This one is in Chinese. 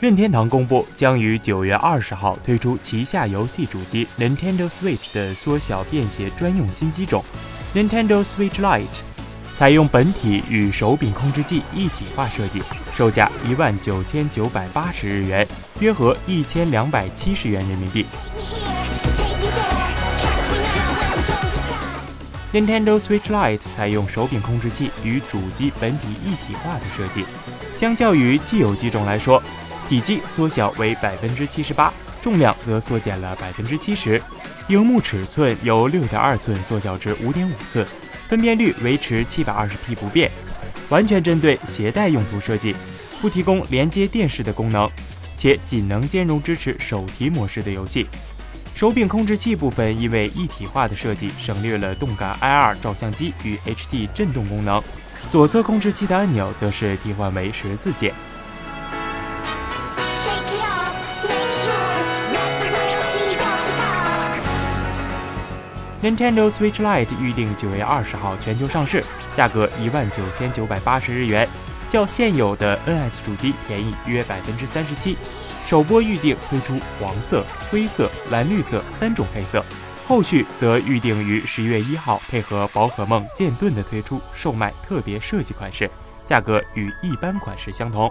任天堂公布将于九月二十号推出旗下游戏主机 Nintendo Switch 的缩小便携专用新机种 Nintendo Switch Lite，采用本体与手柄控制器一体化设计，售价一万九千九百八十日元，约合一千两百七十元人民币。Nintendo Switch Lite 采用手柄控制器与主机本体一体化的设计，相较于既有机种来说，体积缩小为百分之七十八，重量则缩减了百分之七十，荧幕尺寸由六点二寸缩小至五点五寸，分辨率维持七百二十 P 不变，完全针对携带用途设计，不提供连接电视的功能，且仅能兼容支持手提模式的游戏。手柄控制器部分因为一体化的设计，省略了动感 IR 照相机与 HD 震动功能。左侧控制器的按钮则是替换为十字键。Nintendo Switch Lite 预定九月二十号全球上市，价格一万九千九百八十日元，较现有的 NS 主机便宜约百分之三十七。首波预定推出黄色、灰色、蓝绿色三种配色，后续则预定于十一月一号配合宝可梦剑盾的推出售卖特别设计款式，价格与一般款式相同。